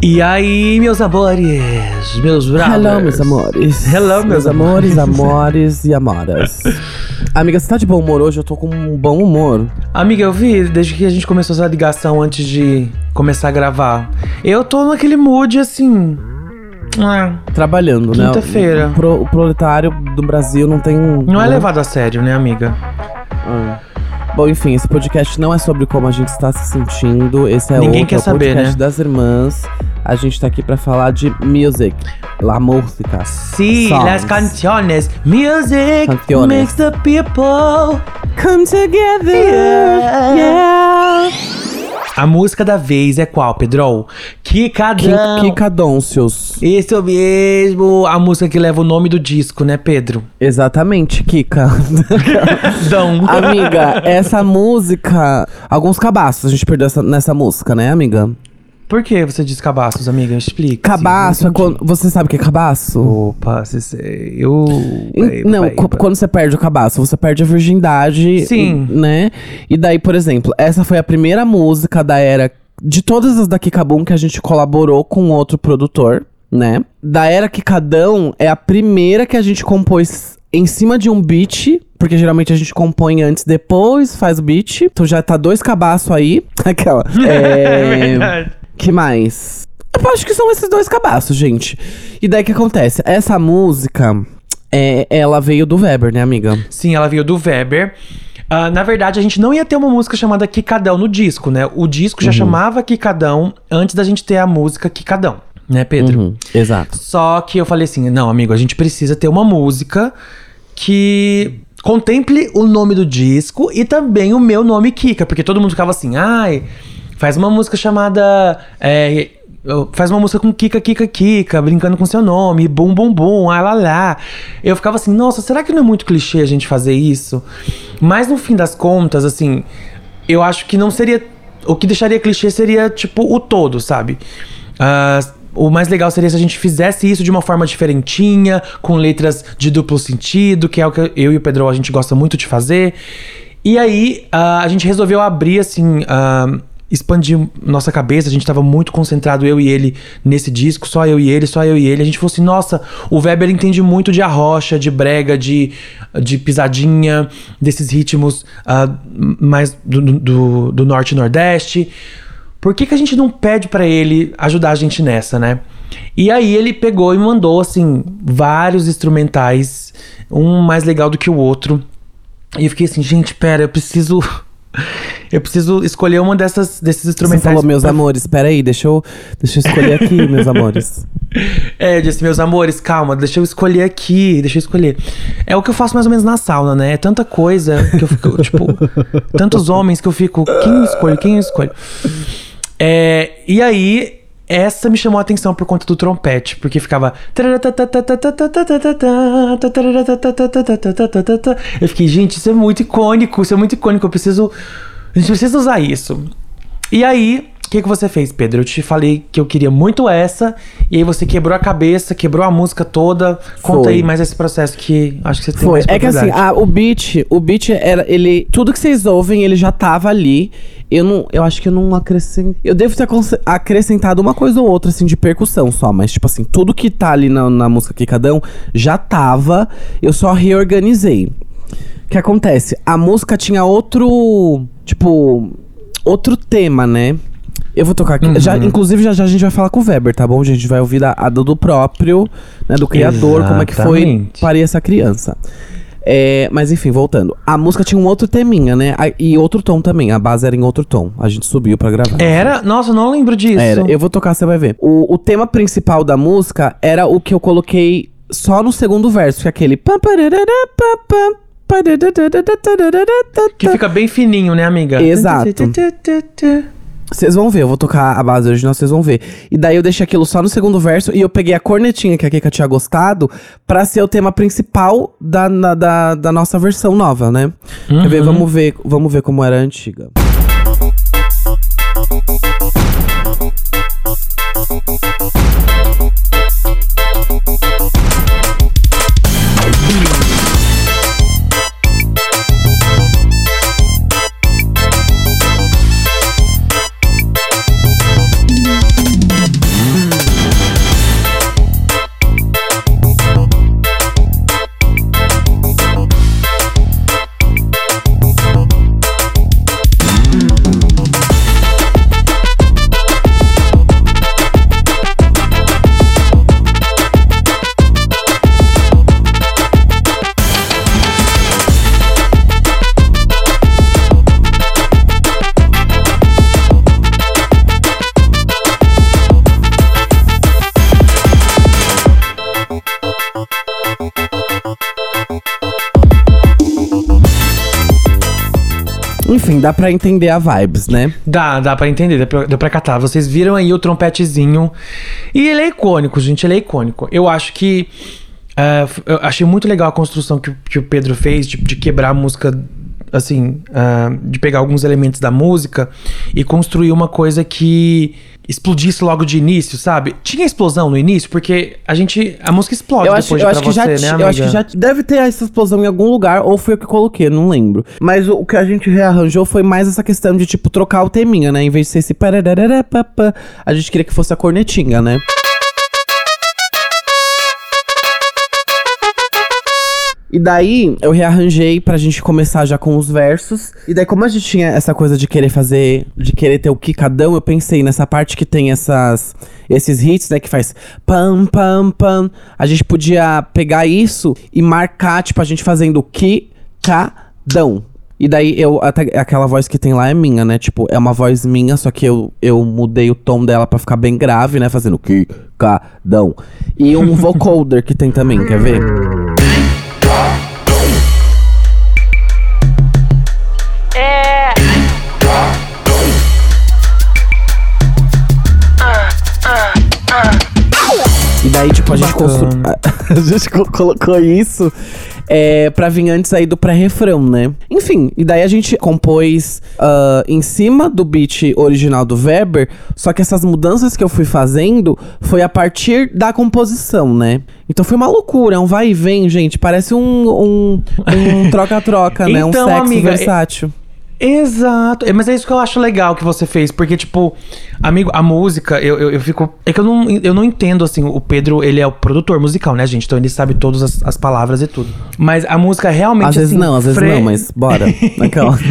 E aí, meus amores, meus brothers. Hello, meus amores. Hello, meus amores, amores e amoras. Amiga, você tá de bom humor hoje? Eu tô com um bom humor. Amiga, eu vi desde que a gente começou essa ligação antes de começar a gravar. Eu tô naquele mood assim. Ah, Trabalhando, né? Quinta-feira. O, pro- o proletário do Brasil não tem. não é né? levado a sério, né, amiga? Ah. Bom, enfim, esse podcast não é sobre como a gente está se sentindo. Esse é Ninguém outro, quer é o saber, podcast né? das irmãs. A gente tá aqui pra falar de music. La música. Sí, Songs. las canciones. Music Canciones. makes the people. Come together. Yeah. Yeah. A música da vez é qual, Pedro? Kikadão. Kika Doncius. Isso mesmo, a música que leva o nome do disco, né, Pedro? Exatamente, Kika. Dão. amiga, essa música. Alguns cabaços a gente perdeu essa- nessa música, né, amiga? Por que você diz cabaços, amiga? Explica. Cabaço é quando. Você sabe o que é cabaço? Opa, sei. Eu. Não, quando você perde o cabaço, você perde a virgindade. Sim. Né? E daí, por exemplo, essa foi a primeira música da era. De todas as da Kikabum que a gente colaborou com outro produtor, né? Da era Kikadão é a primeira que a gente compôs em cima de um beat. Porque geralmente a gente compõe antes, depois faz o beat. Então já tá dois cabaços aí. Aquela. É. Que mais? Eu acho que são esses dois cabaços, gente. E daí o que acontece? Essa música, é, ela veio do Weber, né, amiga? Sim, ela veio do Weber. Ah, na verdade, a gente não ia ter uma música chamada Kikadão no disco, né? O disco Uhum. já chamava Kikadão antes da gente ter a música Kikadão, né, Pedro? Uhum, exato. Só que eu falei assim: não, amigo, a gente precisa ter uma música que contemple o nome do disco e também o meu nome Kika, porque todo mundo ficava assim, ai, faz uma música chamada. é, faz uma música com Kika, Kika, Kika, brincando com seu nome, bum, bum, bum, ah lá, lá. Eu ficava assim, nossa, será que não é muito clichê a gente fazer isso? Mas no fim das contas, assim, eu acho que não seria. O que deixaria clichê seria, tipo, o todo, sabe? Ah, o mais legal seria se a gente fizesse isso de uma forma diferentinha, com letras de duplo sentido, que é o que eu e o Pedro a gente gosta muito de fazer. E aí ah, a gente resolveu abrir assim. ah, expandir nossa cabeça, a gente tava muito concentrado, eu e ele, nesse disco, só eu e ele, só eu e ele. A gente falou assim: nossa, o Weber entende muito de arrocha, de brega, de, de pisadinha, desses ritmos ah, mais do, do, do norte e nordeste. Por que, que a gente não pede pra ele ajudar a gente nessa, né? E aí ele pegou e mandou, assim, vários instrumentais, um mais legal do que o outro. E eu fiquei assim, gente, pera, eu preciso. Eu preciso escolher uma dessas, desses Você instrumentais. falou, meus pra- amores, peraí, deixa eu, deixa eu escolher aqui, meus amores. É, eu disse, meus amores, calma, deixa eu escolher aqui, deixa eu escolher. É o que eu faço mais ou menos na sauna, né? É tanta coisa que eu fico, tipo, tantos homens que eu fico, quem eu escolho, quem eu escolho? É, e aí, essa me chamou a atenção por conta do trompete, porque ficava. Eu fiquei, gente, isso é muito icônico, isso é muito icônico, eu preciso. A gente precisa usar isso. E aí, o que, que você fez, Pedro? Eu te falei que eu queria muito essa, e aí você quebrou a cabeça, quebrou a música toda. Conta Foi. aí mais esse processo que acho que você tem Foi. mais É que assim, a- o beat, o beat era. Ele. Tudo que vocês ouvem, ele já tava ali. Eu não. Eu acho que eu não acrescentei. Eu devo ter acrescentado uma coisa ou outra, assim, de percussão só. Mas, tipo assim, tudo que tá ali na, na música Kikadão já tava. Eu só reorganizei. O que acontece? A música tinha outro. Tipo. Outro tema, né? Eu vou tocar aqui. Uhum. Já, inclusive, já, já a gente vai falar com o Weber, tá bom? A gente vai ouvir a, a do próprio, né? Do criador, como é que foi Exatamente. parir essa criança. É, mas enfim, voltando. A música tinha um outro teminha, né? A- E outro tom também. A base era em outro tom. A gente subiu pra gravar. Era? Nossa, eu não lembro disso. Era. Eu vou tocar, você vai ver. O, o tema principal da música era o que eu coloquei só no segundo verso, que é aquele. Que fica bem fininho, né, amiga? Exato. Vocês vão ver, eu vou tocar a base original, vocês vão ver. E daí eu deixei aquilo só no segundo verso e eu peguei a cornetinha que a Kika tinha gostado pra ser o tema principal da, na- da, da nossa versão nova, né? Quer ver? Vamos ver, vamos ver como era a antiga. Enfim, dá pra entender a vibes, né? Dá, dá pra entender, dá pra, dá pra catar. Vocês viram aí o trompetezinho. E ele é icônico, gente, ele é icônico. Eu acho que. f- eu achei muito legal a construção que, o- que o Pedro fez de quebrar a música, assim, ah, de pegar alguns elementos da música e construir uma coisa que explodisse logo de início, sabe? Tinha explosão no início, porque a gente. A música explode Eu depois acho, de eu acho que você, já, né, amiga? eu acho que já deve ter essa explosão em algum lugar, ou foi eu que coloquei, não lembro. Mas o, o que a gente rearranjou foi mais essa questão de, tipo, trocar o teminha, né? Em vez de ser esse a gente queria que fosse a cornetinha, né? E daí, eu rearranjei pra gente começar já com os versos. E daí, como a gente tinha essa coisa de querer fazer, de querer ter o quicadão, eu pensei nessa parte que tem essas, esses hits, né, que faz pam, pam, pam. A gente podia pegar isso e marcar, tipo, a gente fazendo quicadão. E daí, eu, até, aquela voz que tem lá é minha, né? Tipo, é uma voz minha, só que eu, eu mudei o tom dela pra ficar bem grave, né? Fazendo quicadão. E um vocoder que tem também, quer ver? Daí, tipo, a gente, constru... a gente co- colocou isso é, pra vir antes aí do pré-refrão, né? Enfim, e daí a gente compôs ah, em cima do beat original do Weber, só que essas mudanças que eu fui fazendo foi a partir da composição, né? Então foi uma loucura, é um vai e vem, gente. Parece um um um troca-troca, né? Um Então, sexo amiga, versátil. Exato. É, Mas é isso que eu acho legal que você fez. Porque, tipo, amigo, a música, eu, eu, eu fico. É que eu não, eu não entendo, assim, o Pedro, ele é o produtor musical, né, gente? Então ele sabe todas as, as palavras e tudo. Mas a música realmente. Às vezes assim, não, às vezes fre- não, mas bora. Aquela.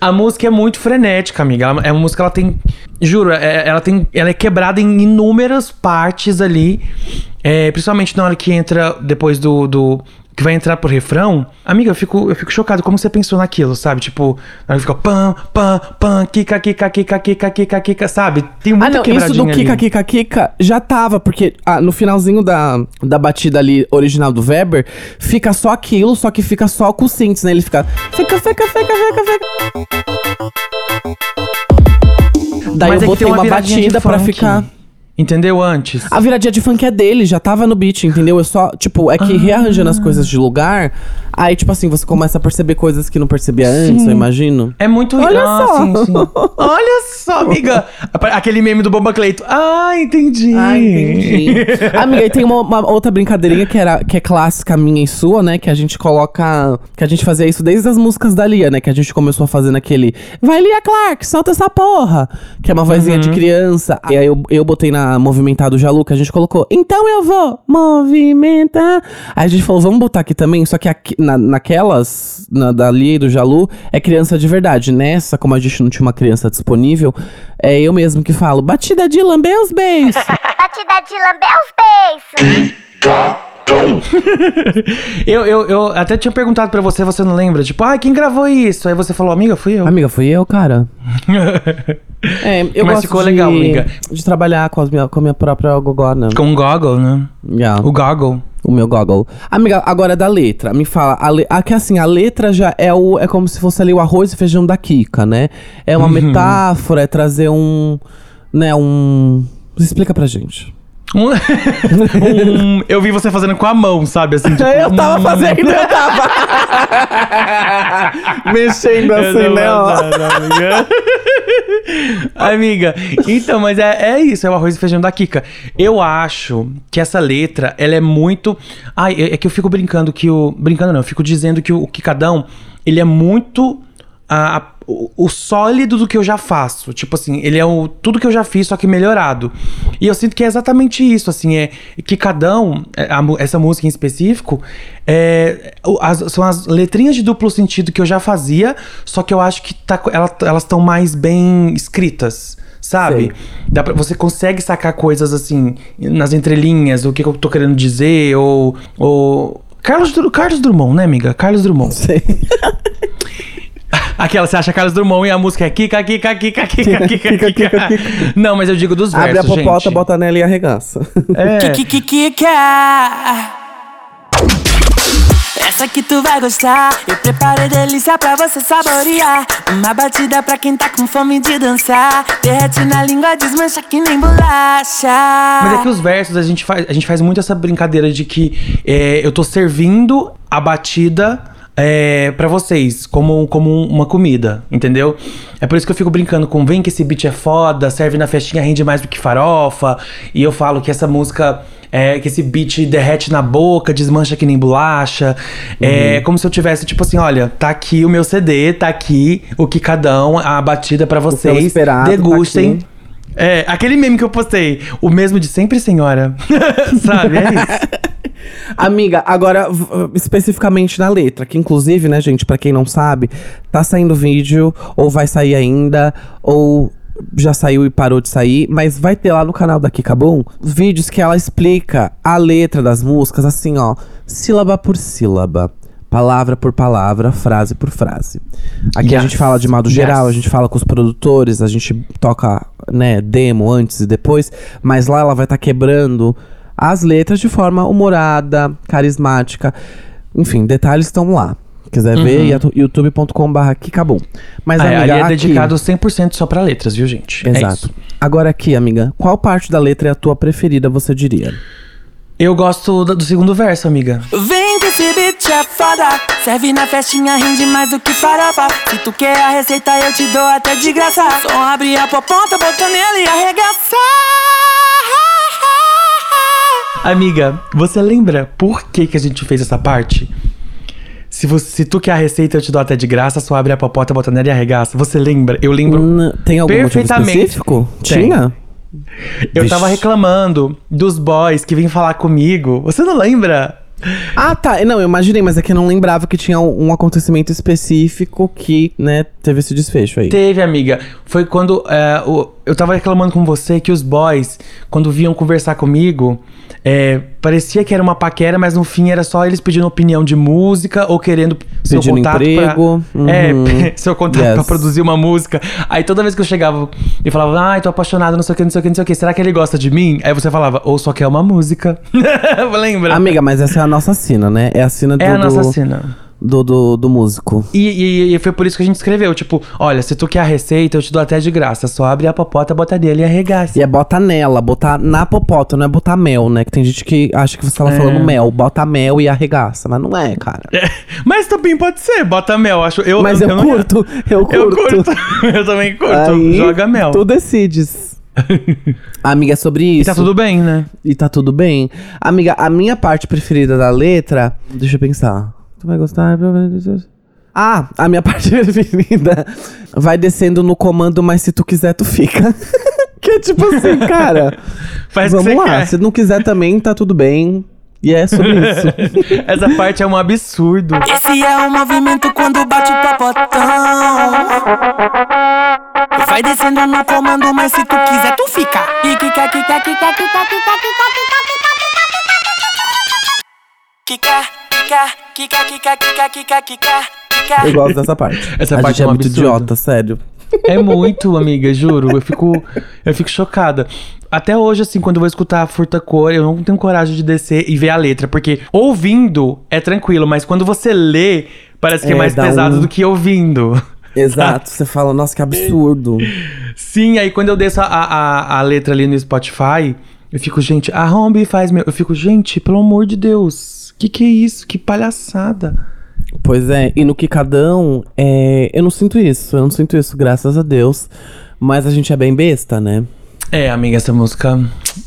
A música é muito frenética, amiga. Ela- é uma música, ela tem. Juro, é- ela tem. Ela é quebrada em inúmeras partes ali. É, principalmente na hora que entra depois do. do que vai entrar pro refrão. Amiga, eu fico, eu fico chocado. Como você pensou naquilo, sabe? Tipo, na hora que fica pam, pam, pam, kika, kika, kika, kika, kika, kika, sabe? Tem Ah, muita não, isso quebradinha do ali. Kika Kika Kika já tava, porque ah, no finalzinho da, da batida ali original do Weber, fica só aquilo, só que fica só com o synths, né? Ele fica. Fica, fica, fica, fica, fica. Daí Mas é eu tem botei uma uma, batida pra ficar. Entendeu? Antes. A viradinha de funk é dele, já tava no beat, entendeu? Eu só, tipo, é que rearranjando as coisas de lugar, aí, tipo assim, você começa a perceber coisas que não percebia antes, eu imagino. É muito. Olha ah, só. sim, sim. Olha só, amiga. Aquele meme do Bomba Cleito. Ah, entendi. Ah, entendi. Amiga, e tem uma, uma outra brincadeirinha que, era, que é clássica minha e sua, né? Que a gente coloca. Que a gente fazia isso desde as músicas da Lia, né? Que a gente começou a fazer naquele. Vai, Lia Clark, solta essa porra! Que é uma vozinha Uhum. de criança. E aí eu, eu botei na Movimentado Jalu, que a gente colocou. Então eu vou movimentar. Aí a gente falou, vamos botar aqui também. Só que aqui, na, naquelas, na da Lia e do Jalu, é criança de verdade. Nessa, como a gente não tinha uma criança disponível, é eu mesmo que falo. Batida de lamber os beijos. Batida de lamber os beiços. Eu, eu, eu até tinha perguntado pra você, você não lembra? Tipo, ah, quem gravou isso? Aí você falou, amiga, fui eu. Amiga, fui eu, cara. É, eu Mas gosto ficou de, legal, amiga. de trabalhar com, minha, com a minha própria gogona. Com o goggle, né? Yeah, O goggle. o meu goggle. Amiga, agora da letra. Me fala, a le, que assim, a letra já é o é como se fosse ali o arroz e feijão da Kika, né? É uma metáfora, é trazer um, né, um... Explica pra gente. Um- eu vi você fazendo com a mão, sabe? Assim, tipo, eu tava fazendo, eu tava mexendo Eu assim, né? amiga, então, mas é, é isso, é o arroz e feijão da Kika. Eu acho que essa letra, ela é muito. Ai, é é que eu fico brincando que o. Brincando não, eu fico dizendo que o, o Kikadão, ele é muito. A- a- o, o sólido do que eu já faço. Tipo assim, ele é o, tudo que eu já fiz, só que melhorado. E eu sinto que é exatamente isso, assim, é Kikadão, é, a essa música em específico, é, as- são as letrinhas de duplo sentido que eu já fazia, só que eu acho que tá, ela- elas estão mais bem escritas. Sabe? Pra, você consegue sacar coisas assim nas entrelinhas, o que, que eu tô querendo dizer, ou. ou... Carlos, Carlos Drummond, né, amiga? Carlos Drummond. Sei. Aquela, você acha Carlos Drummond e a música é Kika, Kika, Kika, Kika, Kika, Kika, Kika. Kika, Não, mas eu digo dos Abre a versos, popota, gente. bota nela e arregaça. É. Essa que tu vai gostar. Eu preparei delícia pra você saborear. Uma batida pra quem tá com fome de dançar. Derrete na língua, desmancha que nem bolacha. Mas é que os versos, a gente faz, a gente faz muito essa brincadeira de que é, eu tô servindo a batida é, para vocês, como, como uma comida, entendeu? É por isso que eu fico brincando com vem que esse beat é foda, serve na festinha, rende mais do que farofa. E eu falo que essa música. É, que esse beat derrete na boca, desmancha que nem bolacha. É como se eu tivesse, tipo assim, olha, tá aqui o meu CD, tá aqui o que cada um, a batida pra vocês. tá degustem. aqui. É, aquele meme que eu postei, o mesmo de sempre, senhora. Sabe? É isso. Amiga, agora especificamente na letra, que inclusive, né, gente, pra quem não sabe, tá saindo vídeo, ou vai sair ainda, ou já saiu e parou de sair, mas vai ter lá no canal da Kika Boom vídeos que ela explica a letra das músicas assim, ó, sílaba por sílaba. Palavra por palavra, frase por frase. Aqui a Yes. gente fala de modo geral, Yes. a gente fala com os produtores, a gente toca, né, demo antes e depois, mas lá ela vai estar quebrando as letras de forma humorada, carismática. Enfim, detalhes estão lá. Quiser ver, yatu- youtube.com.br Kikabum. Mas, Ah, é, amiga, ali é aqui- dedicado 100% só pra letras, viu, gente? É Exato. isso. Agora aqui, amiga, qual parte da letra é a tua preferida, você diria? Eu gosto do, do segundo verso, amiga. Vem que esse beat é foda. Serve na festinha, rende mais do que farofa. Se tu quer a receita, eu te dou até de graça. Só abre a popota, bota nele e arregaça. Amiga, você lembra por que, que a gente fez essa parte? Se, você, se tu quer a receita, eu te dou até de graça, só abre a popota, bota nela e arregaça. Você lembra? Eu lembro. N- Tem algum motivo Perfeitamente. específico? Tem. Tinha? Eu tava Vixe. reclamando dos boys que vêm falar comigo. Você não lembra? Ah, tá. Não, eu imaginei, mas é que eu não lembrava que tinha um um acontecimento específico que, né, teve esse desfecho aí. Teve, amiga. Foi quando é, o- eu tava reclamando com você que os boys, quando vinham conversar comigo, é, parecia que era uma paquera, mas no fim era só eles pedindo opinião de música ou querendo seu Pedindo contato emprego, pra, É, uhum. seu contato Yes. pra produzir uma música. Aí toda vez que eu chegava e falava, ai, tô apaixonado, não sei o que, não sei o que, não sei o que, será que ele gosta de mim? Aí você falava, ou só quer uma música. Lembra? Amiga, mas essa é a nossa sina, né? É a sina do, é a nossa do, cena. Do, do, do músico. E, e- e foi por isso que a gente escreveu, tipo, olha, se tu quer a receita, eu te dou até de graça. Só abre a popota, bota nele e arregaça. E é botar nela, botar na popota, não é botar mel, né? Que tem gente que acha que você tava É. falando mel, bota mel e arregaça, mas não é, cara. Mas também pode ser, bota mel. Acho, eu, Mas eu, não- curto, eu curto. Eu curto. eu também curto. Aí, Joga mel. Tu decides. Amiga, é sobre E isso. tá tudo bem, né? E tá tudo bem. Amiga, a minha parte preferida da letra. Deixa eu pensar. Tu vai gostar? Ah, a minha parte preferida vai descendo no comando, mas se tu quiser, tu fica. que é tipo assim, cara. Faz vamos lá. quer. Se não quiser também, tá tudo bem. E é sobre isso. Essa parte é um absurdo. Esse é o movimento quando bate o popotão. Vai descendo no comando, mas se tu quiser, tu fica. E quica, quica, quica, quica, quica, quica, quica, quica, quica, Eu gosto dessa parte. Essa a parte gente é é muito absurdo. idiota, sério. É muito, amiga, juro. Eu fico, eu fico chocada. Até hoje, assim, quando eu vou escutar a Furta Cor, eu não tenho coragem de descer e ver a letra. Porque ouvindo é tranquilo, mas quando você lê, parece que é, É, mais pesado um- do que ouvindo. Exato. Você fala, nossa, que absurdo. Sim, aí quando eu desço a, a, a letra ali no Spotify, eu fico, gente, a Rombi faz meu. Eu fico, gente, pelo amor de Deus, que que é isso? Que palhaçada. Pois é, e no Kikadão, é, eu não sinto isso, eu não sinto isso, graças a Deus. Mas a gente é bem besta, né? É, amiga, essa música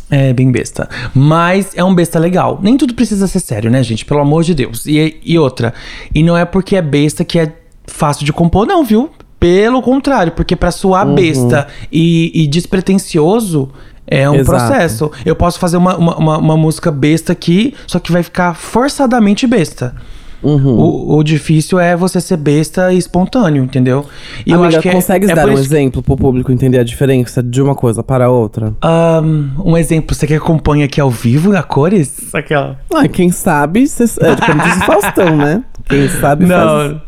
é bem besta. Mas é um besta legal. Nem tudo precisa ser sério, né, gente? Pelo amor de Deus. E, e outra, e não é porque é besta que é fácil de compor, não, viu? Pelo contrário, porque pra soar besta e, e despretensioso é um Exato. processo. Eu posso fazer uma, uma, uma- uma música besta aqui, só que vai ficar forçadamente besta. Uhum. O, o difícil é você ser besta e espontâneo, entendeu? E Amiga, que é- consegues é dar um que- exemplo pro público entender a diferença de uma coisa para outra? Ahn, um exemplo, você que acompanha aqui ao vivo a cores? Aquela. Ah, quem sabe, cês- é como diz o Faustão, né? Quem sabe. Não. Faz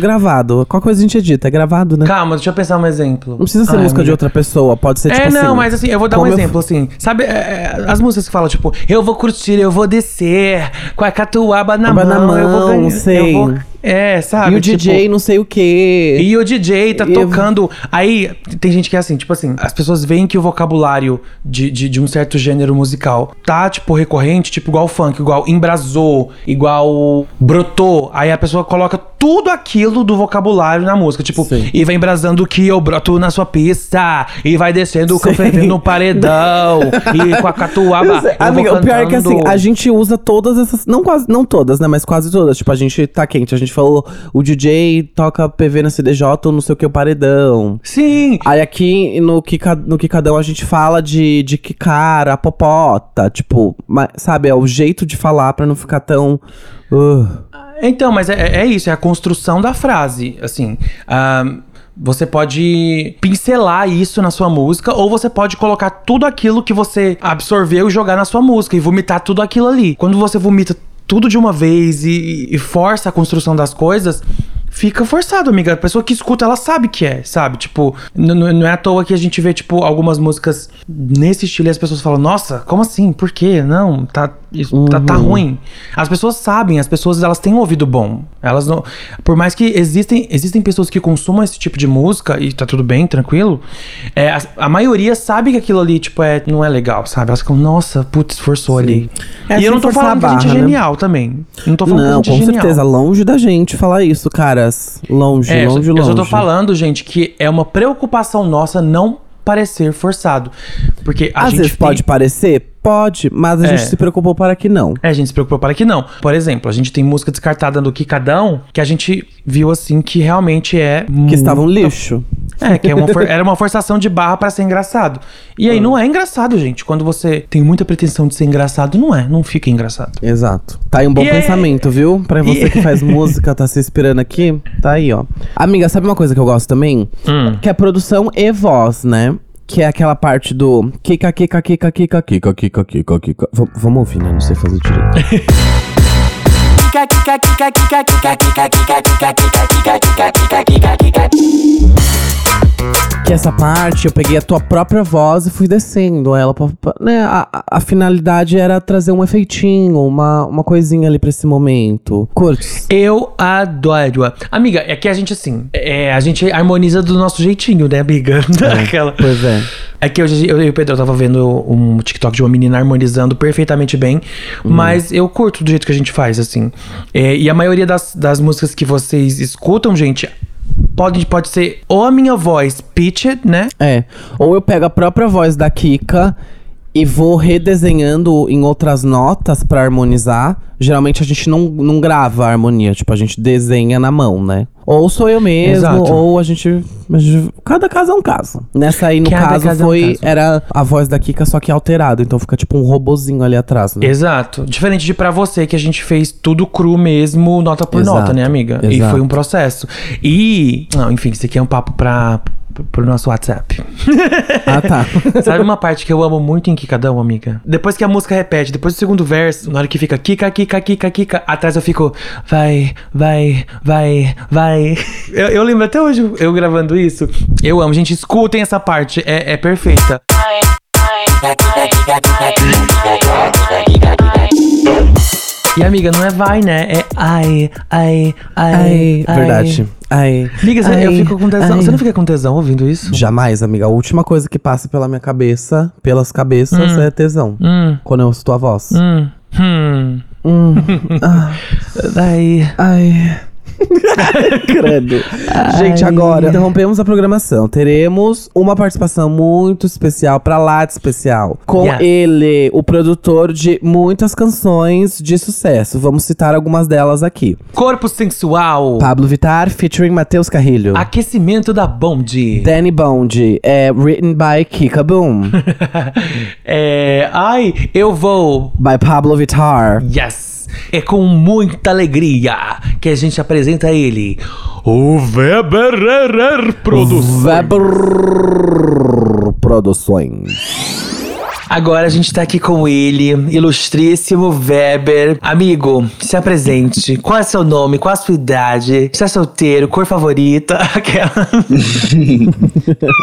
gravado. Qual coisa a gente edita? É gravado, né? Calma, deixa eu pensar um exemplo. Não precisa ser Ai, música de amiga. outra pessoa, pode ser tipo É, assim. não, mas assim, eu vou dar um como eu- exemplo, assim. Sabe, é, é, as músicas que falam, tipo, eu vou curtir, eu vou descer, com a catuaba na mão, na eu vou mão, ganhar. sei. Eu vou, é, sabe? E o tipo, DJ não sei o quê. E o DJ tá tocando. Aí tem gente que é assim, tipo assim, as pessoas veem que o vocabulário de, de, de um certo gênero musical tá, tipo, recorrente, tipo, igual funk, igual embrasou, igual brotou. Aí a pessoa coloca tudo aquilo do vocabulário na música. Tipo, Sim. e vai embrasando que eu broto na sua pista. E vai descendo o fervendo no paredão. e com a catuaba. Sei. Amiga, o pior é que assim, a gente usa todas essas. Não quase, não todas, né? Mas quase todas. Tipo, a gente tá quente. A gente falou, o DJ toca PV na CDJ ou não sei o que, o paredão. Sim, Aí aqui no, Kika, no Kikadão a gente fala de, de Kikara, popota. Tipo, sabe, é o jeito de falar pra não ficar tão. uh. Então, mas é, é isso, é a construção da frase. Assim, você pode pincelar isso na sua música, ou você pode colocar tudo aquilo que você absorveu e jogar na sua música e vomitar tudo aquilo ali. Quando você vomita tudo de uma vez e, e força a construção das coisas. Fica forçado, amiga. A pessoa que escuta, ela sabe que é, sabe? Tipo, não é à toa que a gente vê, tipo, algumas músicas nesse estilo e as pessoas falam, nossa, como assim? Por quê? Não, tá, isso, tá, tá ruim. As pessoas sabem, as pessoas elas têm um ouvido bom. Elas não. Por mais que existem, existem pessoas que consumam esse tipo de música e tá tudo bem, tranquilo. É, a, a maioria sabe que aquilo ali, tipo, é, não é legal, sabe? Elas ficam, nossa, putz, forçou ali. É, e eu não tô falando que a gente é barra, né? genial também. Não tô falando Não, que a gente com é genial. certeza. Longe da gente falar isso, caras. Longe, É, eu longe, eu longe. só tô falando, gente, que é uma preocupação nossa não parecer forçado. Porque a Às gente vezes tem- pode parecer, pode, mas a É. gente se preocupou para que não. É, a gente se preocupou para que não. Por exemplo, a gente tem música descartada do Kikadão que a gente viu assim que realmente é. Que estava um lixo. É, que é uma for- era uma forçação de barra pra ser engraçado. E Ah. aí não é engraçado, gente. Quando você tem muita pretensão de ser engraçado, não é. Não fica engraçado. Exato. Tá aí um bom E é- pensamento, viu? Pra você E- que faz música, tá se inspirando aqui, tá aí, ó. Amiga, sabe uma coisa que eu gosto também? Hum. Que é produção e voz, né? Que é aquela parte do kika, kika, kika, kika, kika, kika, kika, kika. V- vamos ouvir, né? Não sei fazer direito. Que essa parte eu peguei a tua própria voz e fui descendo ela. Pra, pra- né? a, a- finalidade era trazer um efeitinho, uma, uma coisinha ali pra esse momento. Curtes? Eu adoro. Amiga, é que a gente, assim, é, a gente harmoniza do nosso jeitinho, né, amiga? Aquela. Pois é. É que hoje eu e o Pedro tava vendo um TikTok de uma menina harmonizando perfeitamente bem, Uhum. mas eu curto do jeito que a gente faz, assim. É, e a maioria das, das músicas que vocês escutam, gente, pode, pode ser ou a minha voz pitched, né? É. Ou eu pego a própria voz da Kika e vou redesenhando em outras notas pra harmonizar. Geralmente a gente não, não grava a harmonia, tipo, a gente desenha na mão, né? Ou sou eu mesmo, Exato. ou a gente, a gente- Cada caso é um caso. Nessa aí, no Cada caso, caso é um foi. caso. Era a voz da Kika, só que alterado. Então fica tipo um robozinho ali atrás, né? Exato. Diferente de pra você, que a gente fez tudo cru mesmo, nota por Exato, nota, né, amiga? E exato. foi um processo. E. Não, enfim, isso aqui é um papo pra. Pro nosso WhatsApp. Ah, tá. Sabe uma parte que eu amo muito em Kikadão, amiga? Depois que a música repete, depois do segundo verso, na hora que fica Kika, Kika, Kika, Kika, atrás eu fico vai, vai, vai, vai. Eu, eu lembro até hoje eu gravando isso. Eu amo, gente, escutem essa parte, é, é perfeita. E amiga, não é vai, né? É ai, ai, ai. Ai, ai. verdade. Ai. Amiga, você- eu ai, fico com tesão. ai. Você não fica com tesão ouvindo isso? Jamais, amiga. A última coisa que passa pela minha cabeça, pelas cabeças, é tesão. Hum, Quando eu ouço tua voz. hum, hum. Hum. Ah, Ai. ai. Credo. Gente, agora interrompemos a programação. Teremos uma participação muito especial, pra lá de especial. Com Yes. ele, o produtor de muitas canções de sucesso. Vamos citar algumas delas aqui. Corpo sensual. Pablo Vittar, featuring Matheus Carrilho. Aquecimento da Bond. Danny Bond, é written by Kika Boom. é. Ai, eu vou. by Pablo Vittar. Yes! É com muita alegria que a gente apresenta ele. O Weber Produções. Weber Produções. Agora a gente tá aqui com ele, ilustríssimo Weber. Amigo, se apresente. Qual é seu nome? Qual a sua idade? Você é solteiro? Cor favorita? Aquela.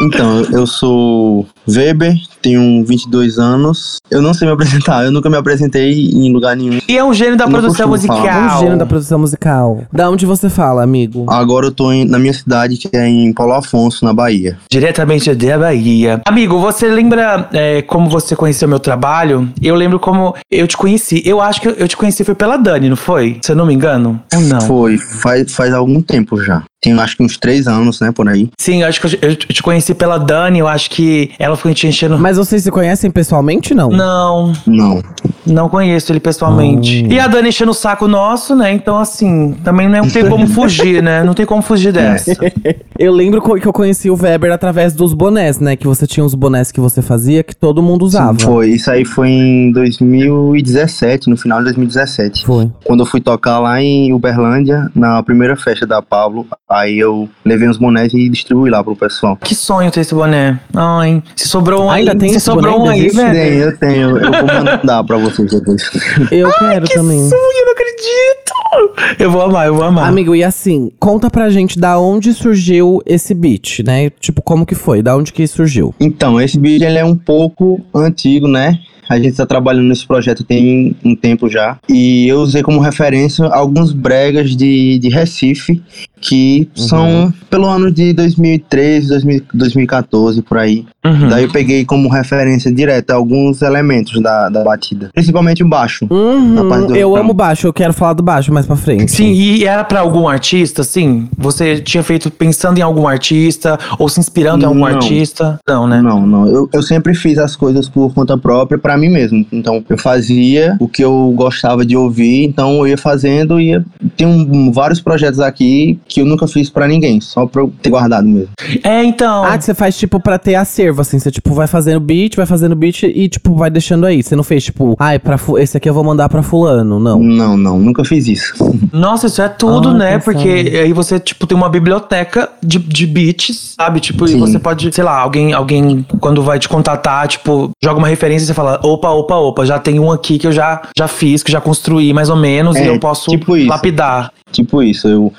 Então, eu sou Weber, tenho 22 anos. Eu não sei me apresentar, eu nunca me apresentei em lugar nenhum. E é um gênio da Não produção costumo falar. musical. Um gênio da produção musical. Da onde você fala, amigo? Agora eu tô em- na minha cidade, que é em Paulo Afonso, na Bahia. Diretamente da Bahia. Amigo, você lembra é, como você conheceu meu trabalho? Eu lembro como eu te conheci. Eu acho que eu te conheci foi pela Dani, não foi? Se eu não me engano? Ou não? Foi, faz, faz algum tempo já. Tem acho que uns três anos, né, por aí. Sim, eu acho que eu, eu te conheci pela Dani. Eu acho que ela foi te enchendo. Mas vocês se conhecem pessoalmente, não? Não, Não. não conheço ele pessoalmente. E a Dani enchendo o saco nosso, né? Então, assim, também não tem como fugir, né? Não tem como fugir dessa. Eu lembro que eu conheci o Weber através dos bonés, né? Que você tinha uns bonés que você fazia que todo mundo usava. Foi, isso aí foi em 2017, no final de 2017. Foi. Quando eu fui tocar lá em Uberlândia, na primeira festa da Pablo, aí eu levei uns bonés e distribuí lá pro pessoal. Que sonho ter esse boné. Ai, se sobrou um Ainda aí. tem se esse sobrou boné? um aí, Existe? velho. Tenho, eu tenho. Eu vou mandar pra vocês depois. Eu quero Que também. sonho, eu não acredito. Eu vou amar, eu vou amar. Amigo, e assim, conta pra gente da onde surgiu esse beat, né? Tipo, como que foi? Da onde que surgiu? Então, esse vídeo ele é um pouco antigo, né? A gente está trabalhando nesse projeto tem um tempo já. E eu usei como referência alguns bregas de, de Recife, que são pelo ano de 2013, 2000 2014, por aí. Uhum. Daí eu peguei como referência direta alguns elementos da, da batida. Principalmente o baixo. Uhum, do eu amo baixo, eu quero falar do baixo mais pra frente. Sim, e era pra algum artista, sim? Você tinha feito pensando em algum artista ou se inspirando em algum Não. artista? Não, né? Não, não. Eu, eu sempre fiz as coisas por conta própria pra mim mesmo. Então, eu fazia o que eu gostava de ouvir, então eu ia fazendo e ia... tem um- vários projetos aqui que eu nunca fiz pra ninguém, só pra eu ter guardado mesmo. É, então. Ah, que você faz, tipo, pra ter acervo, assim. Você, tipo, vai fazendo beat, vai fazendo beat e, tipo, vai deixando aí. Você não fez, tipo, ai, pra fu- esse aqui eu vou mandar pra fulano, não. Não, não, nunca fiz isso. Nossa, isso é tudo, Ah, né? Porque aí você, tipo, tem uma biblioteca de, de beats, sabe? Tipo, e Sim. você pode, sei lá, alguém, alguém, quando vai te contatar, tipo, joga uma referência e você fala, opa, opa, opa, já tem um aqui que eu já, já fiz, que já construí mais ou menos, e É, eu posso tipo lapidar. tipo isso, eu...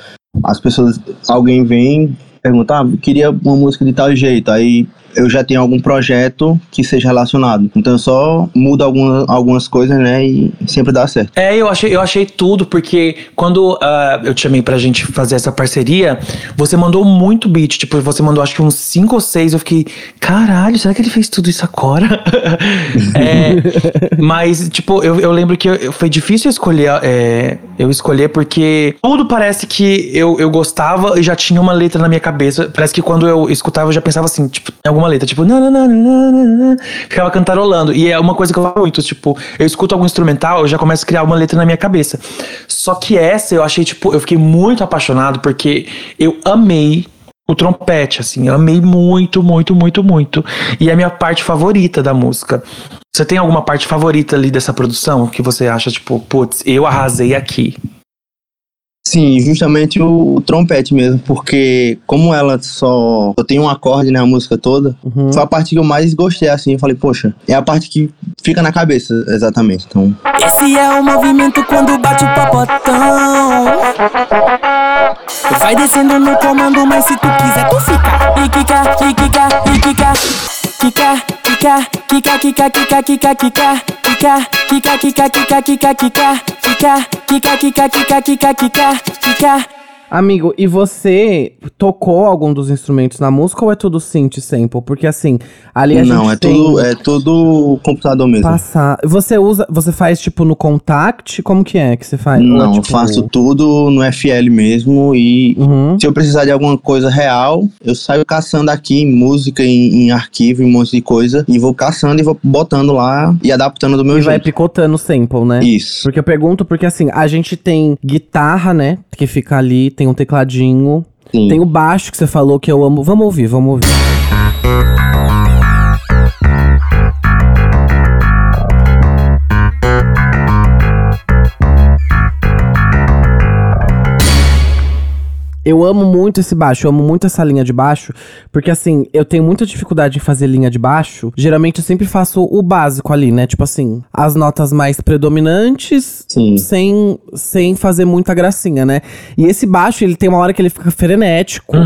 As pessoas... Alguém vem, pergunta, ah, queria uma música de tal jeito, aí... Eu já tenho algum projeto que seja relacionado. Então eu só mudo alguma, algumas coisas, né? E sempre dá certo. É, eu achei, eu achei tudo, porque quando ah, eu te chamei pra gente fazer essa parceria, você mandou muito beat. Tipo, você mandou acho que uns cinco ou seis. Eu fiquei, caralho, será que ele fez tudo isso agora? É, mas, tipo, eu, eu lembro que eu- foi difícil escolher, é, eu escolher, porque tudo parece que eu, eu gostava e já tinha uma letra na minha cabeça. Parece que quando eu escutava, eu já pensava assim, tipo, em alguma letra, tipo, ficava cantarolando. E é uma coisa que eu faço muito, tipo, eu escuto algum instrumental, eu já começo a criar uma letra na minha cabeça. Só que essa eu achei, tipo, eu fiquei muito apaixonado porque eu amei o trompete, assim, eu amei muito, muito, muito, muito. E é a minha parte favorita da música. Você tem alguma parte favorita ali dessa produção que você acha, tipo, putz, eu arrasei aqui? Sim, justamente o, o trompete mesmo, porque como ela só, só tem um acorde, né, a música toda, Uhum. foi a parte que eu mais gostei, assim, eu falei, poxa, é a parte que fica na cabeça, exatamente, então... Esse é o movimento quando bate o popotão. Vai descendo no comando, mas se tu quiser, tu fica. E quica, e quica, e quica. Quica, quica, quica, quica, quica, quica, quica. Quica, quica, quica, quica, quica, quica. Quica, quica, quica, quica, quica, quica. Quica. Amigo, e você tocou algum dos instrumentos na música ou é tudo synth sample? Porque assim, ali a Não, gente é tem tudo, é tudo computador mesmo. passar. Você usa, você faz tipo no contact? Como que é que você faz? É, Não, eu tipo- faço tudo no FL mesmo e Uhum. se eu precisar de alguma coisa real, eu saio caçando aqui música em, em arquivo, em um monte de coisa, e vou caçando e vou botando lá e adaptando do meu E vai jeito. picotando o sample, né? Isso. Porque eu pergunto, porque assim, a gente tem guitarra, né? Que fica ali, tem um tecladinho. Sim. Tem o baixo que você falou que eu amo. Vamos ouvir, vamos ouvir. Eu amo muito esse baixo, eu amo muito essa linha de baixo, porque assim, eu tenho muita dificuldade em fazer linha de baixo. Geralmente eu sempre faço o básico ali, né? Tipo assim, as notas mais predominantes, Sim. sem, sem fazer muita gracinha, né? E esse baixo, ele tem uma hora que ele fica frenético.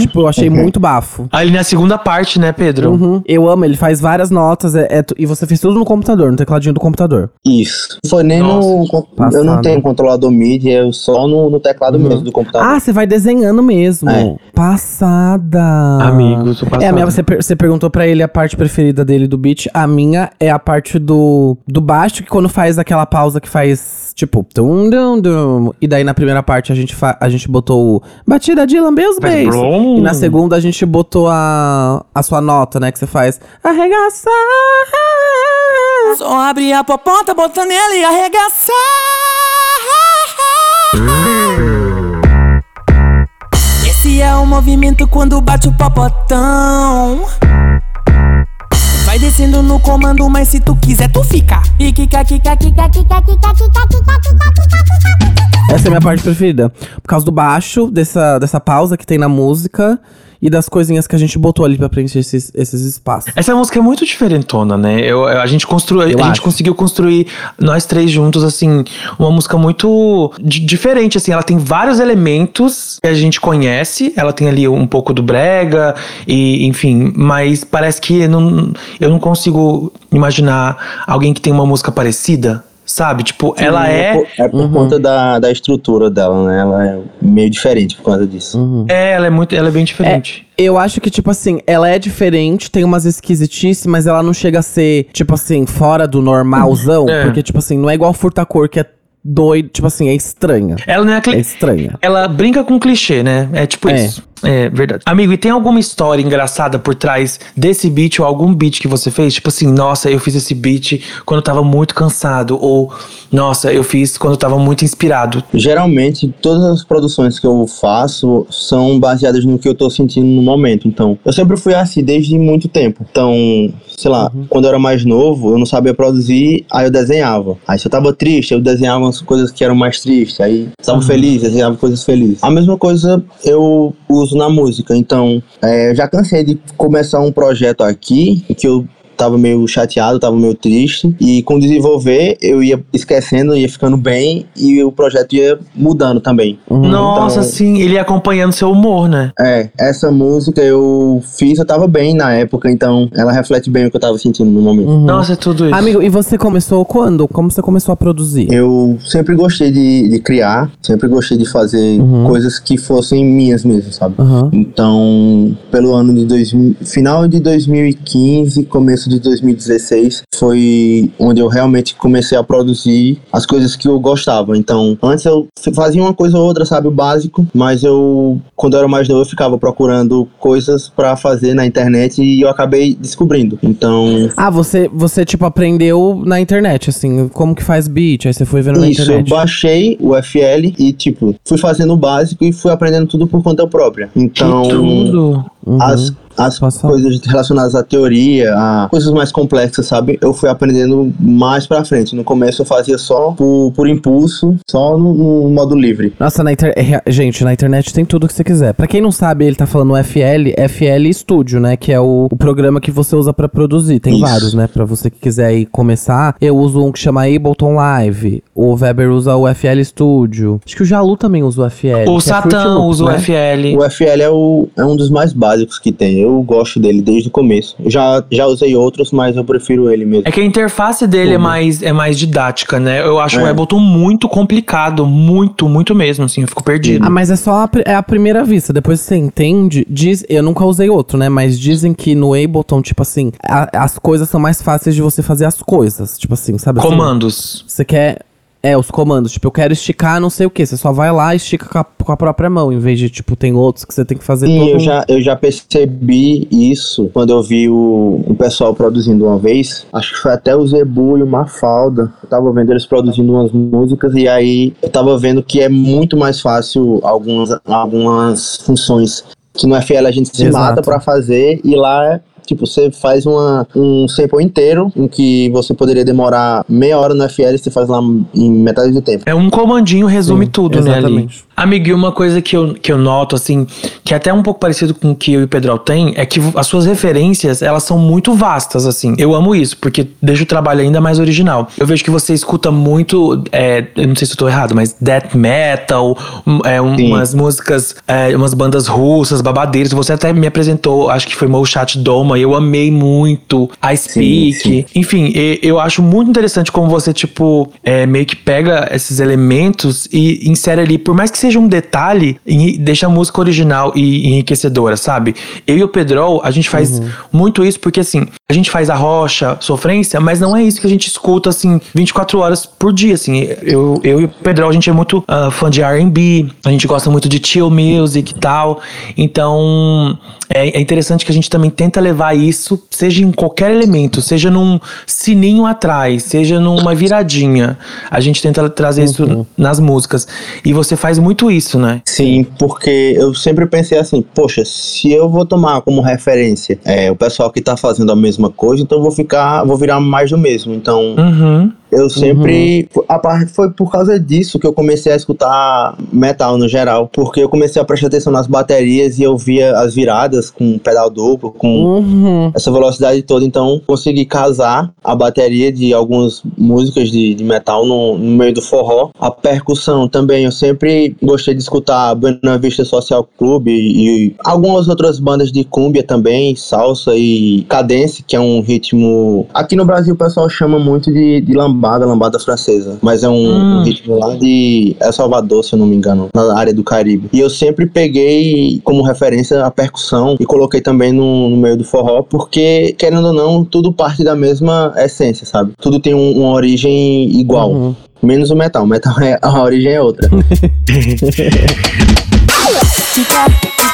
Tipo, eu achei muito bafo. Ali na segunda parte, né, Pedro? Uhum. Eu amo, ele faz várias notas, é- é e você fez tudo no computador, no tecladinho do computador. Isso. Foi nem no. Eu não Passado. tenho controlador MIDI, eu só no, no teclado mesmo do computador. Ah, você vai desenhando mesmo. É. Passada. Amigo, tô passado. É, a minha, você, per- você perguntou pra ele a parte preferida dele do beat. A minha é a parte do, do baixo, que quando faz aquela pausa que faz, tipo, tum, dum, dum. E daí na primeira parte a gente, a gente botou o batida de lamber os beijos. E na segunda a gente botou a, a sua nota, né? Que você faz arregaçar. Só abrir a popota, botar nela e arregaçar. Esse é o movimento quando bate o popotão. Vai descendo no comando, mas se tu quiser, tu fica. E quica, quica, quica, quica, quica, quica, quica, quica, quica. Essa é a minha parte preferida. Por causa do baixo, dessa, dessa pausa que tem na música. E das coisinhas que a gente botou ali pra preencher esses, esses espaços. Essa música é muito diferentona, né? Eu, a gente construiu, a Eu gente acho. conseguiu construir nós três juntos assim uma música muito di- diferente, assim. Ela tem vários elementos que a gente conhece. Ela tem ali um pouco do brega e, enfim, mas parece que eu não, eu não consigo imaginar alguém que tem uma música parecida, sabe? Tipo, ela é por, é por conta da, da estrutura dela, né? Ela é meio diferente por causa disso. é, ela é muito, ela é bem diferente. Eu acho que, tipo assim, ela é diferente, tem umas esquisitices, mas ela não chega a ser, tipo assim, fora do normalzão. É. Porque, tipo assim, não é igual Furtacor, que é doido, tipo assim, é estranha. Ela não é, aquele- É estranha. Ela brinca com clichê, né? É tipo É. isso. É verdade. Amigo, e tem alguma história engraçada por trás desse beat ou algum beat que você fez? Tipo assim, nossa, eu fiz esse beat quando eu tava muito cansado. Ou, nossa, eu fiz quando eu tava muito inspirado. Geralmente, todas as produções que eu faço são baseadas no que eu tô sentindo no momento. Então, eu sempre fui assim desde muito tempo. Então, sei lá, quando eu era mais novo, eu não sabia produzir, aí eu desenhava. Aí se eu tava triste, eu desenhava umas coisas que eram mais tristes. Aí estava feliz, desenhava coisas felizes. A mesma coisa eu uso na música. Então, é, eu já cansei de começar um projeto aqui, que eu tava meio chateado, tava meio triste. E com desenvolver, eu ia esquecendo, ia ficando bem e o projeto ia mudando também. Nossa, Então- sim, ele ia acompanhando seu humor, né? É, essa música eu fiz, eu tava bem na época, então ela reflete bem o que eu tava sentindo no momento. Nossa, é tudo isso. Amigo, e você começou quando? Como você começou a produzir? Eu sempre gostei de, de criar, sempre gostei de fazer coisas que fossem minhas mesmo, sabe? Aham. Então, pelo ano de 2000, final de 2015, começo de 2016, foi onde eu realmente comecei a produzir as coisas que eu gostava. Então, antes eu fazia uma coisa ou outra, sabe, o básico, mas eu, quando eu era mais novo, eu ficava procurando coisas pra fazer na internet e eu acabei descobrindo. Então, Ah, você, você, tipo, aprendeu na internet, assim, como que faz beat, aí você foi vendo na Isso, eu internet. baixei o FL e, tipo, fui fazendo o básico e fui aprendendo tudo por conta própria. Então, Que tudo. Uhum. as, as coisas relacionadas à teoria, a coisas mais complexas, sabe? Eu fui aprendendo mais pra frente. No começo eu fazia só por, por impulso, só no, no modo livre. Nossa, na inter... é, gente, na internet tem tudo que você quiser. Pra quem não sabe, ele tá falando FL, FL Studio, né? Que é o, o programa que você usa pra produzir. Tem Isso. vários, né? Pra você que quiser aí começar. Eu uso um que chama Ableton Live. O Weber usa o FL Studio. Acho que o Jalu também usa o FL. O é Satã Loops, usa o né? FL. O FL é, o, é um dos mais básicos que tem. Eu gosto dele desde o começo. Eu já, já usei outros, mas eu prefiro ele mesmo. É que a interface dele é mais, é mais didática, né? Eu acho o É. Ableton muito complicado. Muito, muito mesmo, assim. Eu fico perdido. Ah, mas é só a, é a primeira vista. Depois você entende. Diz, eu nunca usei outro, né? Mas dizem que no Ableton, tipo assim, a- as coisas são mais fáceis de você fazer as coisas. Tipo assim, sabe assim? Comandos. Você quer. É, os comandos. Tipo, eu quero esticar não sei o que. Você só vai lá e estica com a, com a própria mão. Em vez de, tipo, tem outros que você tem que fazer Sim, todo eu um- já, eu já percebi isso quando eu vi o, o pessoal produzindo uma vez. Acho que foi até o Zebu e o Mafalda. Eu tava vendo eles produzindo umas músicas e aí eu tava vendo que é muito mais fácil algumas, algumas funções que no FL a gente se Exato. mata pra fazer e lá é. Tipo, você faz uma, um sample inteiro em que você poderia demorar meia hora no FL e você faz lá em metade do tempo. É um comandinho, resume Sim, tudo, né, ali. Amigo, e uma coisa que eu, que eu noto, assim, que é até um pouco parecido com o que eu e o Pedro tem, é que as suas referências, elas são muito vastas, assim. Eu amo isso, porque deixa o trabalho ainda mais original. Eu vejo que você escuta muito, é, eu não sei se eu tô errado, mas death metal, é, um- Sim. umas músicas, é, umas bandas russas, babadeiras. Você até me apresentou, acho que foi Chat Doma, e eu amei muito. I Speak. sim. Enfim, e- eu acho muito interessante como você, tipo, é, meio que pega esses elementos e insere ali, por mais que seja um detalhe, e deixa a música original e enriquecedora, sabe? Eu e o Pedro, a gente faz muito isso porque, assim, a gente faz a rocha, sofrência, mas não é isso que a gente escuta, assim, 24 horas por dia, assim. Eu, eu e o Pedro, a gente é muito ah, fã de R&B, a gente gosta muito de chill music e tal, então é, é interessante que a gente também tenta levar isso, seja em qualquer elemento, seja num sininho atrás, seja numa viradinha. A gente tenta trazer isso nas músicas. E você faz muito isso, né? Sim, porque eu sempre pensei assim, poxa, se eu vou tomar como referência é, o pessoal que tá fazendo a mesma coisa, então eu vou ficar, vou virar mais do mesmo. Então, Uhum. Eu sempre. A parte foi por causa disso que eu comecei a escutar metal no geral. Porque eu comecei a prestar atenção nas baterias e eu via as viradas com pedal duplo, com Uhum. essa velocidade toda, então consegui casar a bateria de algumas músicas de, de metal no, no meio do forró. A percussão também, eu sempre gostei de escutar Buena Vista Social Club e, e algumas outras bandas de cumbia também, salsa e cadence, que é um ritmo... Aqui no Brasil o pessoal chama muito de, de lambada, lambada francesa, mas é um, Hum. um ritmo lá de El Salvador, se eu não me engano, na área do Caribe. E eu sempre peguei como referência a percussão e coloquei também no, no meio do forró, porque, querendo ou não, tudo parte da mesma essência, sabe? Tudo tem um- uma origem igual. Uhum. Menos o metal. O metal é, a origem é outra.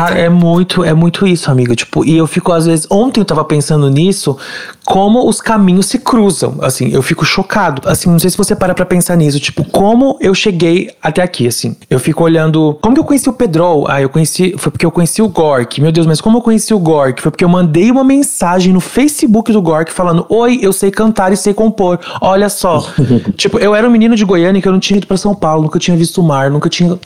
Cara, é muito, é muito isso, amigo. Tipo, e eu fico, às vezes, ontem eu tava pensando nisso, como os caminhos se cruzam. Assim, eu fico chocado. Assim, não sei se você para pra pensar nisso. Tipo, como eu cheguei até aqui, assim. Eu fico olhando. Como que eu conheci o Pedro? Ah, eu conheci. Foi porque eu conheci o Gork. Meu Deus, mas como eu conheci o Gork? Foi porque eu mandei uma mensagem no Facebook do Gork falando: Oi, eu sei cantar e sei compor. Olha só. tipo, eu era um menino de Goiânia que eu não tinha ido pra São Paulo, nunca tinha visto o mar, nunca tinha.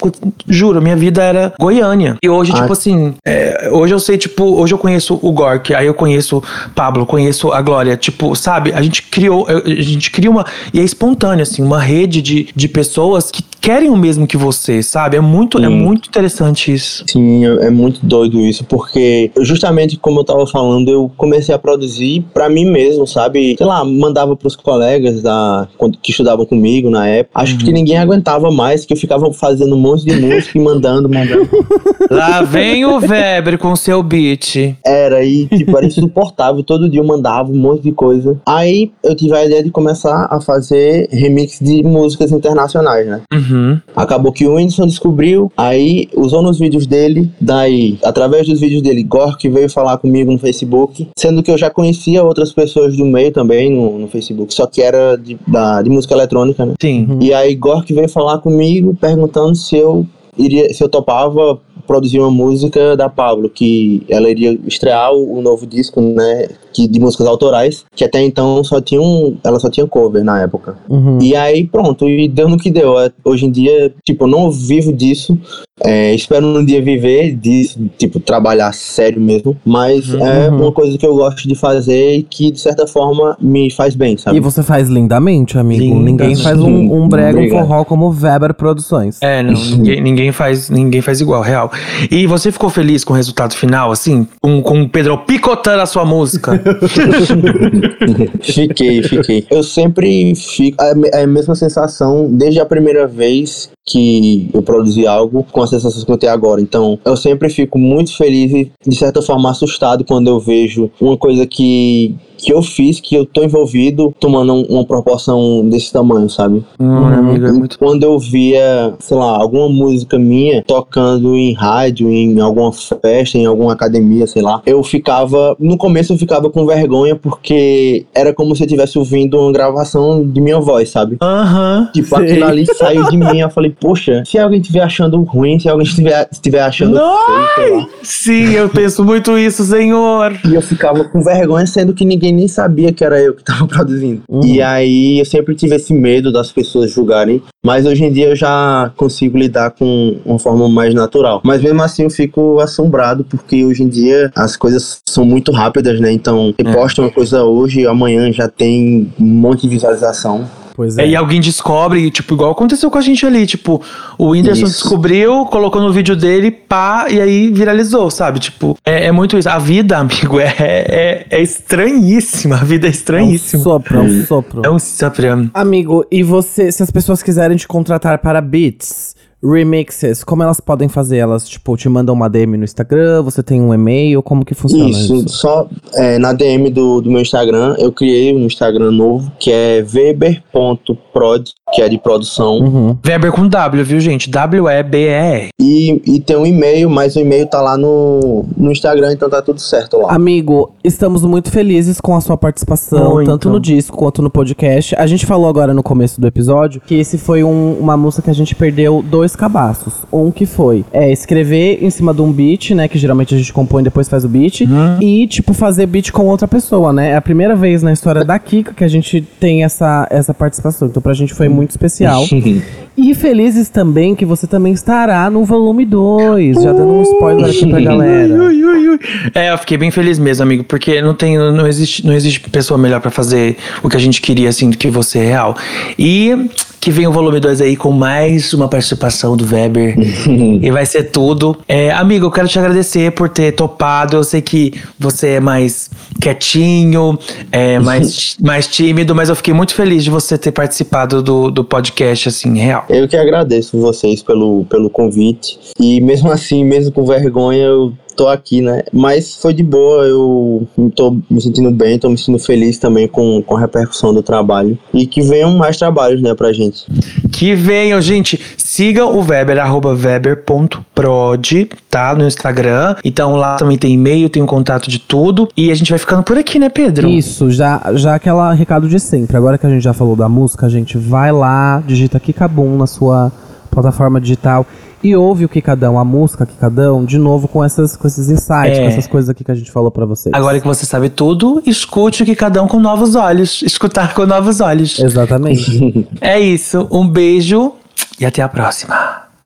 Juro, minha vida era Goiânia. E hoje, Ah. tipo assim, é, hoje eu sei, tipo, hoje eu conheço o Gork, aí eu conheço Pablo, conheço a Glória, tipo, sabe? A gente criou, a gente cria uma, e é espontâneo, assim, uma rede de, de pessoas que querem o mesmo que você, sabe? É muito, é muito interessante isso. Sim, é é muito doido isso, porque justamente como eu tava falando, eu comecei a produzir pra mim mesmo, sabe? Sei lá, mandava pros colegas da, que estudavam comigo na época. Acho que ninguém aguentava mais, que eu ficava fazendo um monte de música e mandando, mandando. Lá vem o Weber com seu beat. Era, e tipo, era insuportável. Todo dia eu mandava um monte de coisa. Aí eu tive a ideia de começar a fazer remix de músicas internacionais, né? Uhum. Acabou que o Whindersson descobriu, aí usou nos vídeos dele, daí, através dos vídeos dele, Gork veio falar comigo no Facebook, sendo que eu já conhecia outras pessoas do meio também no, no Facebook, só que era de, da, de música eletrônica, né? Sim. E aí Gork veio falar comigo, perguntando se eu iria, se eu topava produzir uma música da Pablo, que ela iria estrear o, o novo disco, né, que, de músicas autorais, que até então só tinha um, ela só tinha cover na época. Uhum. E aí, pronto, e deu no que deu. É, Hoje em dia, tipo, eu não vivo disso. É, espero um dia viver disso, tipo, trabalhar sério mesmo. Mas é Uhum. uma coisa que eu gosto de fazer e que, de certa forma, me faz bem, sabe? E você faz lindamente, amigo. Ninguém faz um, um brega, um forró como Weber Produções. É, não, ninguém, ninguém faz, ninguém faz igual, real. E você ficou feliz com o resultado final, assim? Com, com o Pedro picotando a sua música? fiquei, fiquei. Eu sempre fico. É é a mesma sensação desde a primeira vez que eu produzi algo com as sensações que eu tenho agora. Então, eu sempre fico muito feliz e, de certa forma, assustado quando eu vejo uma coisa que. Que eu fiz, que eu tô envolvido, tomando um- uma proporção desse tamanho, sabe? Hum, amigo, é muito. Quando eu via, sei lá, alguma música minha tocando em rádio, em alguma festa, em alguma academia, sei lá, eu ficava, no começo eu ficava com vergonha porque era como se eu estivesse ouvindo uma gravação de minha voz, sabe? Aham. Tipo, Sei. aquilo ali saiu de mim, eu falei, poxa, se alguém estiver achando ruim, se alguém estiver, estiver achando feio, sei lá. Sim, eu penso muito isso, senhor. E eu ficava com vergonha, sendo que ninguém nem sabia que era eu que tava produzindo. E aí eu sempre tive esse medo das pessoas julgarem, mas hoje em dia eu já consigo lidar com uma forma mais natural. Mas mesmo assim eu fico assombrado, porque hoje em dia as coisas são muito rápidas, né? Então, você É. posta uma coisa hoje amanhã já tem um monte de visualização. Pois É, é. e alguém descobre, tipo, igual aconteceu com a gente ali, tipo, o Whindersson Isso. descobriu, colocou no vídeo dele, pá, e aí viralizou, sabe? Tipo, é, é muito isso. A vida, amigo, é, é, é estranhíssima. A vida é É um estranhíssima. sopro, é um sopro. É um sopro. Amigo, e você, se as pessoas quiserem te contratar para beats, remixes, como elas podem fazer? Elas, tipo, te mandam uma DM no Instagram, você tem um e-mail, como que funciona isso? Isso, só é, na DM do, do meu Instagram, eu criei um Instagram novo, que é weber.prod, que é de produção. Uhum. Weber com W, viu, gente? W-E-B-E-R. E, e tem um e-mail, mas o e-mail tá lá no, no Instagram, então tá tudo certo lá. Amigo, estamos muito felizes com a sua participação, Muito. tanto no disco quanto no podcast. A gente falou agora no começo do episódio que esse foi um- uma música que a gente perdeu dois cabaços. Um que foi é, escrever em cima de um beat, né? Que geralmente a gente compõe e depois faz o beat. E, tipo, fazer beat com outra pessoa, né? É a primeira vez na história da Kika que a gente tem essa, essa participação. Então, pra gente foi muito especial. E felizes também que você também estará no volume 2. Já dando um spoiler aqui pra galera. É, eu fiquei bem feliz mesmo, amigo, porque não tem, não existe, não existe pessoa melhor pra fazer o que a gente queria, assim, do que você real. E que vem o volume 2 aí com mais uma participação do Weber. e vai ser tudo. É, amigo, eu quero te agradecer por ter topado. Eu sei que você é mais quietinho, é mais, mais tímido, mas eu fiquei muito feliz de você ter participado do, do podcast, assim, real. Eu que agradeço vocês pelo, pelo convite. E mesmo assim, mesmo com vergonha, eu tô aqui, né? Mas foi de boa, eu tô me sentindo bem, tô me sentindo feliz também com, com a repercussão do trabalho. E que venham mais trabalhos, né, pra gente. Que venham, gente. Sigam o Weber, arroba weber.prod, tá? No Instagram. Então lá também tem e-mail, tem o contato de tudo. E a gente vai ficando por aqui, né, Pedro? Isso, já, já aquela recado de sempre. Agora que a gente já falou da música, a gente vai lá, digita Kikabum na sua plataforma digital e ouve o Kikadão, a música Kikadão, de novo com, essas, com esses insights, É. com essas coisas aqui que a gente falou pra vocês. Agora que você sabe tudo, escute o que cada um com novos olhos. Escutar com novos olhos. Exatamente. É isso. Um beijo e até a próxima.